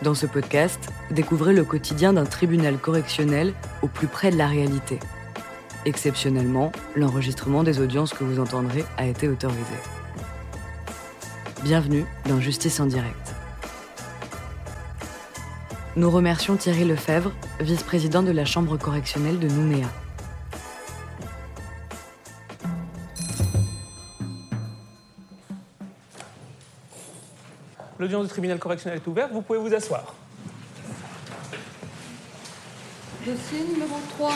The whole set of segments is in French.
Dans ce podcast, découvrez le quotidien d'un tribunal correctionnel au plus près de la réalité. Exceptionnellement, l'enregistrement des audiences que vous entendrez a été autorisé. Bienvenue dans Justice en direct. Nous remercions Thierry Lefebvre, vice-président de la Chambre correctionnelle de Nouméa. L'audience du tribunal correctionnel est ouverte, vous pouvez vous asseoir. Dossier numéro 3.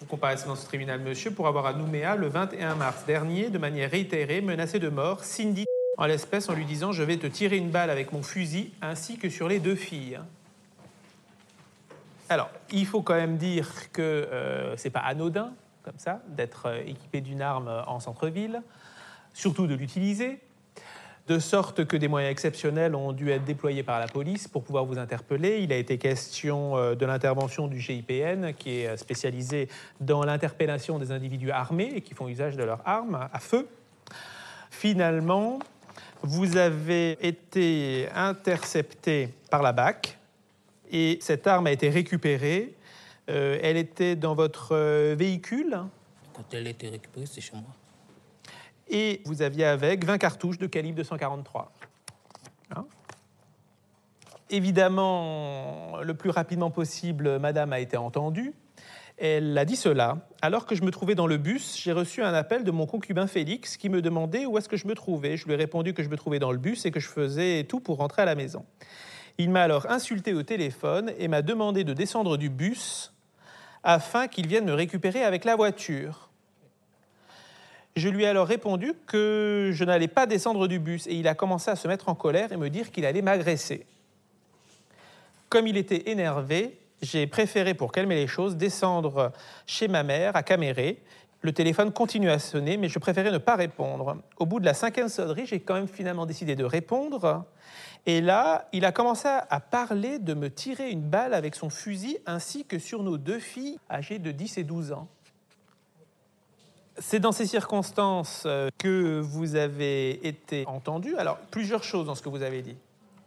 Vous comparaissez dans ce tribunal, monsieur, pour avoir à Nouméa, le 21 mars dernier, de manière réitérée, menacé de mort Cindy, en l'espèce en lui disant Je vais te tirer une balle avec mon fusil, ainsi que sur les deux filles. Alors, il faut quand même dire que euh, c'est pas anodin, comme ça, d'être euh, équipé d'une arme en centre-ville, surtout de l'utiliser, de sorte que des moyens exceptionnels ont dû être déployés par la police pour pouvoir vous interpeller. Il a été question euh, de l'intervention du GIPN, qui est spécialisé dans l'interpellation des individus armés et qui font usage de leurs armes à feu. Finalement, vous avez été intercepté par la BAC, et cette arme a été récupérée. Euh, elle était dans votre euh, véhicule Quand elle a été récupérée, c'est chez moi. et vous aviez avec 20 cartouches de calibre 243. Hein? Évidemment, le plus rapidement possible, Madame a été entendue. Elle a dit cela. Alors que je me trouvais dans le bus, j'ai reçu un appel de mon concubin Félix qui me demandait où est-ce que je me trouvais. Je lui ai répondu que je me trouvais dans le bus et que je faisais tout pour rentrer à la maison. Il m'a alors insulté au téléphone et m'a demandé de descendre du bus afin qu'il vienne me récupérer avec la voiture. Je lui ai alors répondu que je n'allais pas descendre du bus et il a commencé à se mettre en colère et me dire qu'il allait m'agresser. Comme il était énervé, j'ai préféré, pour calmer les choses, descendre chez ma mère à Caméré. Le téléphone continue à sonner, mais je préférais ne pas répondre. Au bout de la cinquième sonnerie, j'ai quand même finalement décidé de répondre. Et là, il a commencé à parler de me tirer une balle avec son fusil, ainsi que sur nos deux filles âgées de 10 et 12 ans. C'est dans ces circonstances euh, que vous avez été entendu. Alors, plusieurs choses dans ce que vous avez dit.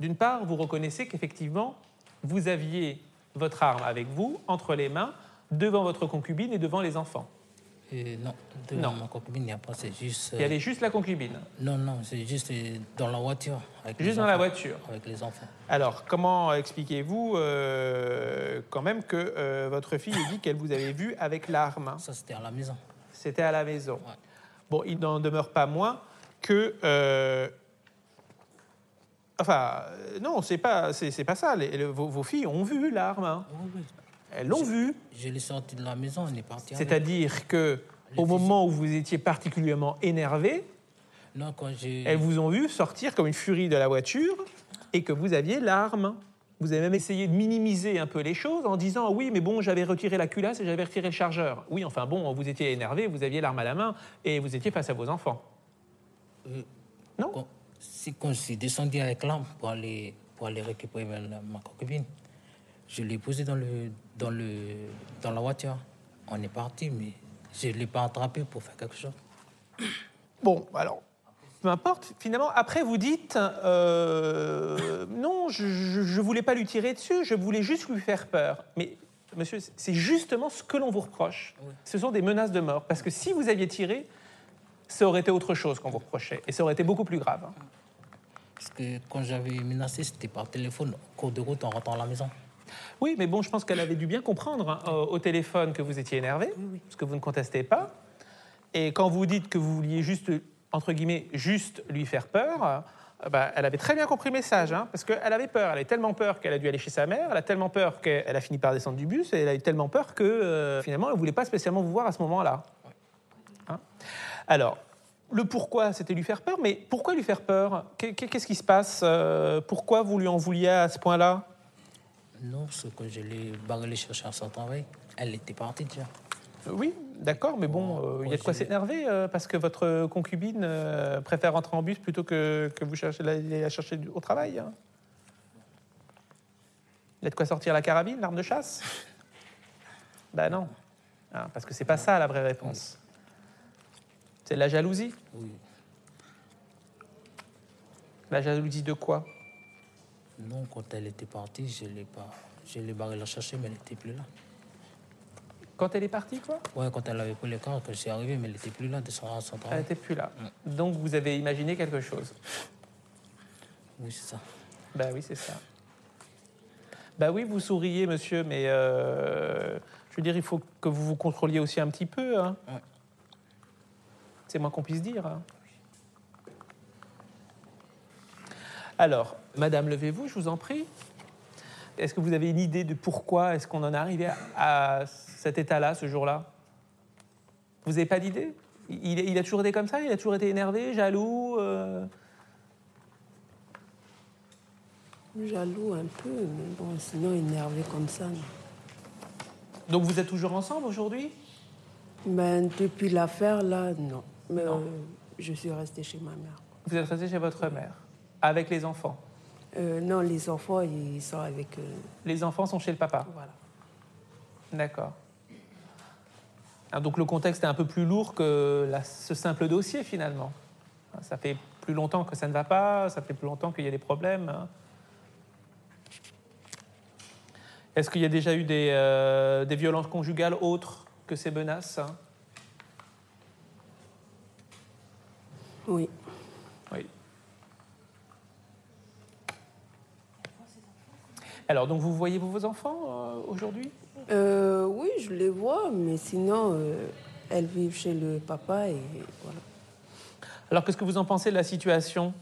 D'une part, vous reconnaissez qu'effectivement, vous aviez votre arme avec vous, entre les mains, devant votre concubine et devant les enfants. Et non, de Non. ma concubine, il n'y a pas, c'est juste. Il y avait juste la concubine. Non, non, c'est juste euh, dans la voiture. Avec Juste dans la voiture. Avec les enfants. Alors, comment expliquez-vous euh, quand même que euh, votre fille ait dit qu'elle vous avait vu avec l'arme Ça, c'était à la maison. C'était à la maison. Ouais. Bon, il n'en demeure pas moins que. euh, Enfin, euh, non, c'est pas, c'est pas ça. Les- les- vos, vos filles ont vu l'arme. hein. Oui, oui. Elles l'ont vu. Je l'ai sorti de la maison, on est parti. C'est-à-dire que au moment où vous étiez particulièrement énervé, Non, quand j'ai. elles vous ont vu sortir comme une furie de la voiture et que vous aviez l'arme. Vous avez même essayé de minimiser un peu les choses en disant oui, mais bon, j'avais retiré la culasse et j'avais retiré le chargeur. Oui, enfin bon, vous étiez énervé, vous aviez l'arme à la main et vous étiez face à vos enfants. Euh, Non? si, quand je suis descendu avec l'arme pour aller, pour aller récupérer ma, ma concubine, je l'ai posée dans, le, dans, le, dans la voiture. On est parti, mais je ne l'ai pas attrapée pour faire quelque chose. Bon, alors, peu importe. Finalement, après, vous dites euh, non, je ne voulais pas lui tirer dessus, je voulais juste lui faire peur. Mais, monsieur, c'est justement ce que l'on vous reproche. Ce sont des menaces de mort. Parce que si vous aviez tiré, ça aurait été autre chose qu'on vous reprochait. Et ça aurait été beaucoup plus grave. hein. Parce que quand j'avais menacé, c'était par téléphone, cours de route, en rentrant à la maison. Oui, mais bon, je pense qu'elle avait dû bien comprendre hein, au, au téléphone que vous étiez énervé, parce que vous ne contestez pas. Et quand vous dites que vous vouliez juste, entre guillemets, juste lui faire peur, euh, bah, elle avait très bien compris le message, hein, parce qu'elle avait peur. Elle avait tellement peur qu'elle a dû aller chez sa mère, elle a tellement peur qu'elle a fini par descendre du bus, et elle a eu tellement peur que euh, finalement, elle ne voulait pas spécialement vous voir à ce moment-là. Hein Alors, le pourquoi, c'était lui faire peur, mais pourquoi lui faire peur? Qu'est- Qu'est-ce qui se passe? Euh, Pourquoi vous lui en vouliez à ce point-là? Non, parce que je l'ai barré chercher à son travail. Elle était partie déjà. Oui, d'accord, mais bon, euh, il y a de quoi s'énerver euh, parce que votre concubine euh, préfère rentrer en bus plutôt que, que vous cherchez la, la chercher du- au travail. hein. Il y a de quoi sortir la carabine, l'arme de chasse? Ben non. Hein, parce que c'est pas ça la vraie réponse. C'est la jalousie? Oui. La jalousie de quoi? Non, quand elle était partie, je l'ai pas. Je l'ai barré la chercher, mais elle n'était plus là. Quand elle est partie, quoi? Ouais, quand elle avait pris le corps, que je suis arrivé, mais elle n'était plus là de son, Elle n'était plus là. Donc vous avez imaginé quelque chose? Oui, c'est ça. Ben oui, c'est ça. Ben oui, vous souriez, monsieur, mais euh, je veux dire, il faut que vous vous contrôliez aussi un petit peu. Hein. Ouais. C'est moins qu'on puisse dire. hein. Alors, madame, levez-vous, je vous en prie. Est-ce que vous avez une idée de pourquoi est-ce qu'on en est arrivé à, à cet état-là, ce jour-là? Vous n'avez pas d'idée? Il, il a toujours été comme ça? Il a toujours été énervé, jaloux euh, Jaloux un peu, mais bon, sinon énervé comme ça. non. Donc vous êtes toujours ensemble aujourd'hui? Ben, depuis l'affaire, là, non. Mais Non. euh, je suis restée chez ma mère. Vous êtes resté chez votre mère, avec les enfants. Euh, non, les enfants, ils sont avec. euh, Les enfants sont chez le papa. voilà. D'accord. Ah, donc le contexte est un peu plus lourd que la- ce simple dossier finalement. Ça fait plus longtemps que ça ne va pas, ça fait plus longtemps qu'il y a des problèmes. hein. Est-ce qu'il y a déjà eu des, euh, des violences conjugales autres que ces menaces hein? Oui. Alors, donc vous voyez vos enfants euh, aujourd'hui? Euh, oui, je les vois, mais sinon, euh, elles vivent chez le papa et voilà. Alors, qu'est-ce que vous en pensez de la situation,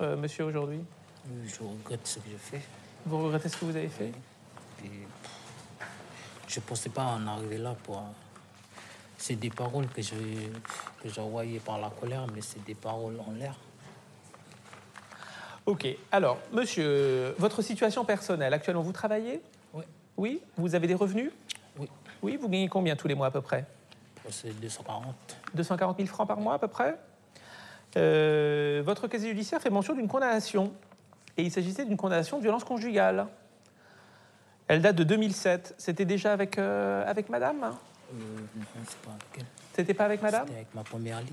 euh, monsieur, aujourd'hui? Je regrette ce que j'ai fait. Vous regrettez ce que vous avez fait? Et je ne pensais pas en arriver là pour. C'est des paroles que je que j'ai envoyées par la colère, mais c'est des paroles en l'air. Ok. Alors, monsieur, votre situation personnelle, actuellement, vous travaillez Oui. Oui Vous avez des revenus Oui. Oui, vous gagnez combien tous les mois à peu près C'est 240. 240 000 francs par mois à peu près Euh, Votre casier judiciaire fait mention d'une condamnation. Et il s'agissait d'une condamnation de violence conjugale. Elle date de 2007. C'était déjà avec, euh, avec madame hein Euh, non, c'est pas avec elle. C'était pas avec madame C'était avec ma première lit.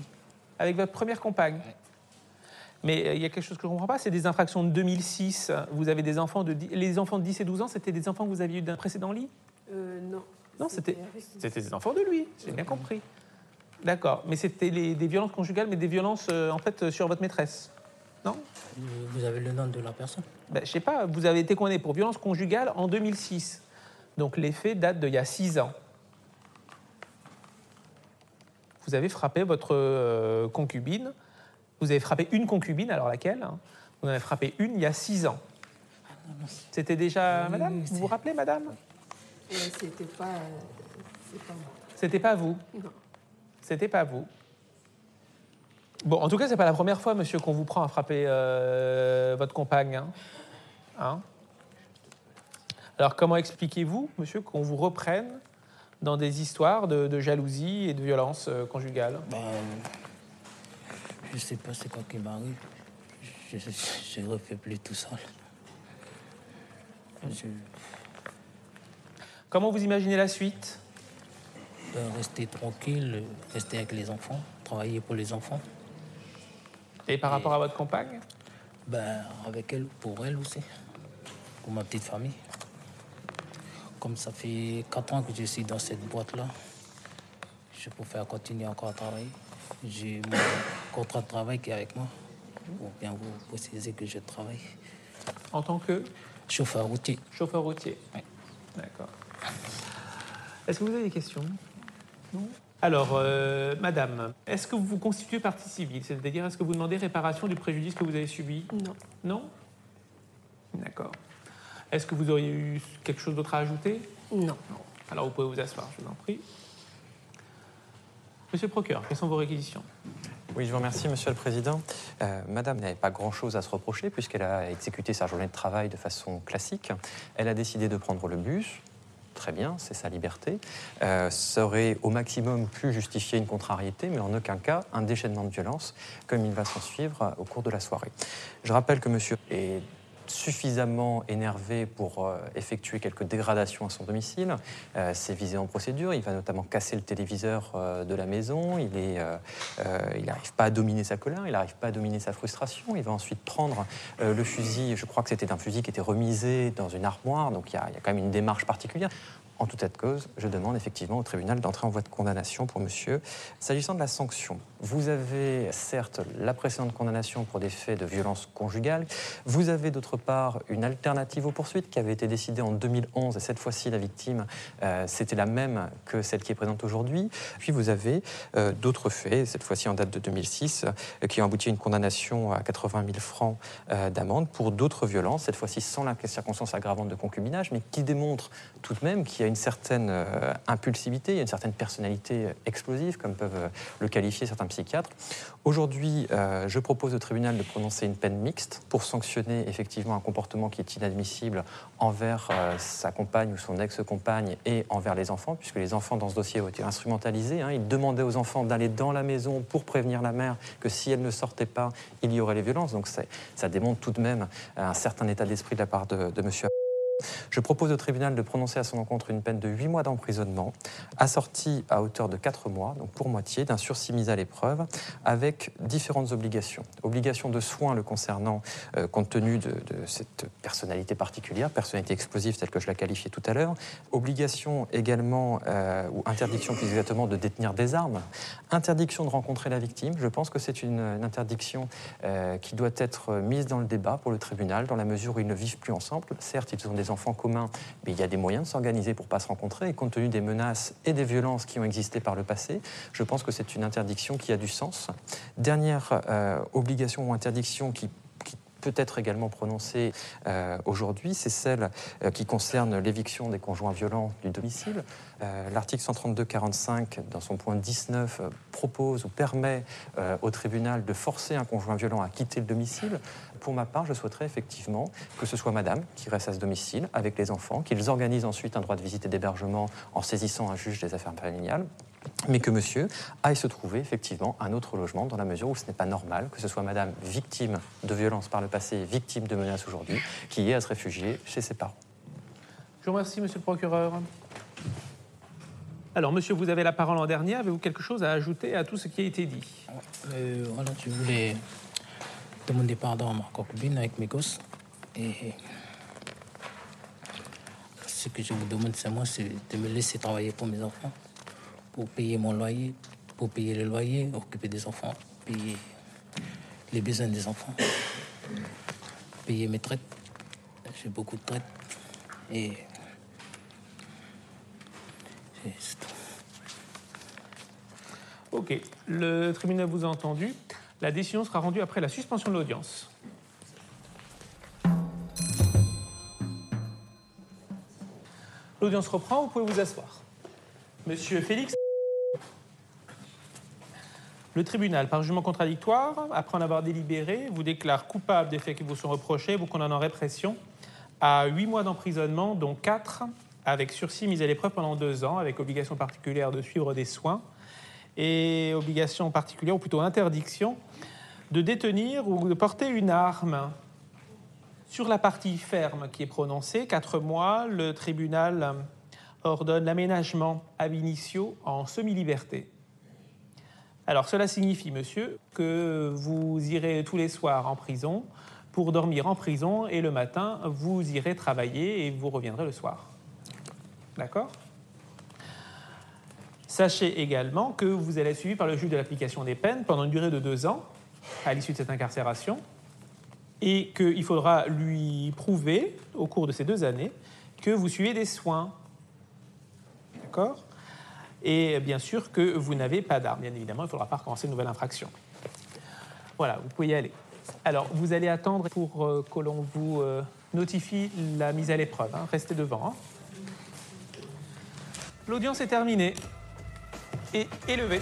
Avec votre première compagne Mais euh, il y a quelque chose que je ne comprends pas, c'est des infractions de 2006. Vous avez des enfants de... dix- Les enfants de 10 et 12 ans, c'était des enfants que vous aviez eu d'un précédent lit? Euh, non. Non, c'était des enfants de lui, j'ai bien compris. D'accord, mais c'était les- des violences conjugales, mais des violences euh, en fait sur votre maîtresse Non? Vous avez le nom de la personne? Ben, Je sais pas, vous avez été condamné pour violence conjugale en 2006. Donc les faits datent d'il y a 6 ans. Vous avez frappé votre euh, concubine. Vous avez frappé une concubine, alors laquelle hein? Vous en avez frappé une il y a 6 ans. C'était déjà Oui, madame? Oui, Vous vous rappelez, madame? Euh, C'était pas. euh, pas moi. C'était pas vous? Non. C'était pas vous. Bon, en tout cas, c'est pas la première fois, monsieur, qu'on vous prend à frapper euh, votre compagne. hein. Hein? Alors, comment expliquez-vous, monsieur, qu'on vous reprenne dans des histoires de, de jalousie et de violence euh, conjugale? Ben, Je sais pas c'est quoi qui m'arrive. Je je ne refais plus tout seul. Je Comment vous imaginez la suite? Dois rester tranquille, rester avec les enfants, travailler pour les enfants. Et par rapport à votre compagne? Ben, avec elle, pour elle aussi, pour ma petite famille. Comme ça fait quatre ans que je suis dans cette boîte-là, je préfère continuer encore à travailler. J'ai contrat de travail qui est avec moi, pour bien vous préciser que je travaille. en tant que Chauffeur routier. chauffeur routier Oui. D'accord. Est-ce que vous avez des questions? Non? Alors, euh, madame, est-ce que vous vous constituez partie civile? C'est-à-dire, est-ce que vous demandez réparation du préjudice que vous avez subi? Non. Non? D'accord. Est-ce que vous auriez eu quelque chose d'autre à ajouter? Non. Non. Alors, vous pouvez vous asseoir, je vous en prie. Monsieur le procureur, quelles sont vos réquisitions? Oui, je vous remercie, Monsieur le Président. Euh, Madame n'avait pas grand-chose à se reprocher puisqu'elle a exécuté sa journée de travail de façon classique. Elle a décidé de prendre le bus. Très bien, c'est sa liberté. Euh, ça aurait au maximum pu justifier une contrariété, mais en aucun cas un déchaînement de violence, comme il va s'en suivre au cours de la soirée. Je rappelle que Monsieur est suffisamment énervé pour euh, effectuer quelques dégradations à son domicile. Euh, c'est visé en procédure. Il va notamment casser le téléviseur euh, de la maison. Il n'arrive pas à dominer sa colère, il n'arrive pas à dominer sa frustration. Il va ensuite prendre le fusil. Je crois que c'était un fusil qui était remisé dans une armoire. Donc il y, a, il y a quand même une démarche particulière. En tout état de cause, je demande effectivement au tribunal d'entrer en voie de condamnation pour monsieur. S'agissant de la sanction, vous avez certes la précédente condamnation pour des faits de violence conjugale. Vous avez d'autre part une alternative aux poursuites qui avait été décidée en 2011 et cette fois-ci la victime euh, c'était la même que celle qui est présente aujourd'hui. Puis vous avez euh, d'autres faits, cette fois-ci en date de 2006, euh, qui ont abouti à une condamnation à 80 000 francs d'amende pour d'autres violences, cette fois-ci sans la circonstance aggravante de concubinage, mais qui démontrent tout de même qu'il y a une certaine euh, impulsivité, il une certaine personnalité explosive, comme peuvent euh, le qualifier certains psychiatres. Aujourd'hui, euh, je propose au tribunal de prononcer une peine mixte pour sanctionner effectivement un comportement qui est inadmissible envers sa compagne ou son ex-compagne et envers les enfants, puisque les enfants dans ce dossier ont été instrumentalisés. Hein. Il demandait aux enfants d'aller dans la maison pour prévenir la mère que si elle ne sortait pas, il y aurait les violences. Donc ça démontre tout de même un certain état d'esprit de la part de, de monsieur. Je propose au tribunal de prononcer à son encontre une peine de 8 mois d'emprisonnement, assortie à hauteur de 4 mois, donc pour moitié, d'un sursis mis à l'épreuve, avec différentes obligations. Obligation de soins le concernant, euh, compte tenu de, cette personnalité particulière, personnalité explosive telle que je la qualifiais tout à l'heure. Obligation également, euh, ou interdiction plus exactement, de détenir des armes. Interdiction de rencontrer la victime. Je pense que c'est une, interdiction euh, qui doit être mise dans le débat pour le tribunal, dans la mesure où ils ne vivent plus ensemble. Certes, ils sont des enfants communs, mais il y a des moyens de s'organiser pour ne pas se rencontrer. Et compte tenu des menaces et des violences qui ont existé par le passé, je pense que c'est une interdiction qui a du sens. Dernière euh, obligation ou interdiction qui peut être également prononcée euh, aujourd'hui, c'est celle euh, qui concerne l'éviction des conjoints violents du domicile. L'article 132-45, dans son point 19, propose ou permet au tribunal de forcer un conjoint violent à quitter le domicile. Pour ma part, je souhaiterais effectivement que ce soit madame qui reste à ce domicile avec les enfants, qu'ils organisent ensuite un droit de visite et d'hébergement en saisissant un juge des affaires familiales mais que monsieur aille se trouver effectivement un autre logement dans la mesure où ce n'est pas normal que ce soit madame victime de violences par le passé, victime de menaces aujourd'hui, qui ait à se réfugier chez ses parents. Je vous remercie, monsieur le procureur. Alors, monsieur, vous avez la parole en dernier. Avez-vous quelque chose à ajouter à tout ce qui a été dit? Euh, Voilà, je voulais demander pardon à ma concubine avec mes gosses. Et ce que je vous demande, c'est moi, c'est de me laisser travailler pour mes enfants, pour payer mon loyer, pour payer le loyer, occuper des enfants, payer les besoins des enfants, payer mes traites. J'ai beaucoup de traites. Et. Ok, le tribunal vous a entendu. La décision sera rendue après la suspension de l'audience. L'audience reprend, vous pouvez vous asseoir. Monsieur Félix, le tribunal, par jugement contradictoire, après en avoir délibéré, vous déclare coupable des faits qui vous sont reprochés, vous condamne en répression à huit mois d'emprisonnement, dont quatre avec sursis mis à l'épreuve pendant deux ans, avec obligation particulière de suivre des soins et obligation particulière, ou plutôt interdiction, de détenir ou de porter une arme. Sur la partie ferme qui est prononcée, quatre mois, le tribunal ordonne l'aménagement ab initio en semi-liberté. Alors cela signifie, monsieur, que vous irez tous les soirs en prison pour dormir en prison et le matin, vous irez travailler et vous reviendrez le soir. D'accord? Sachez également que vous allez être suivi par le juge de l'application des peines pendant une durée de deux ans à l'issue de cette incarcération et qu'il faudra lui prouver au cours de ces deux années que vous suivez des soins. D'accord? Et bien sûr que vous n'avez pas d'arme. Bien évidemment, il ne faudra pas recommencer une nouvelle infraction. Voilà, vous pouvez y aller. Alors, vous allez attendre pour euh, que l'on vous euh, notifie la mise à l'épreuve. Hein. Restez devant. Hein. L'audience est terminée et élevé.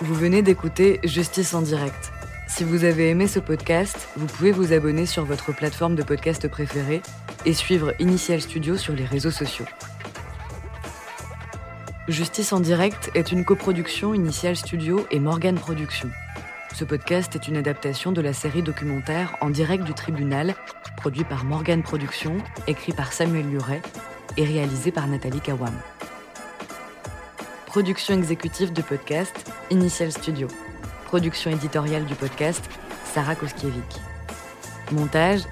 Vous venez d'écouter Justice en direct. Si vous avez aimé ce podcast, vous pouvez vous abonner sur votre plateforme de podcast préférée et suivre Initial Studio sur les réseaux sociaux. Justice en direct est une coproduction Initial Studio et Morgan Productions. Ce podcast est une adaptation de la série documentaire En direct du tribunal, produit par Morgan Productions, écrit par Samuel Luret et réalisé par Nathalie Kawam. Production exécutive du podcast Initial Studio. Production éditoriale du podcast Sarah Koskiewicz. Montage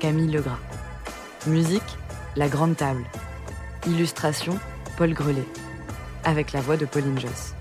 Camille Legras. Musique La Grande Table. Illustration Paul Grelet. Avec la voix de Pauline Joss.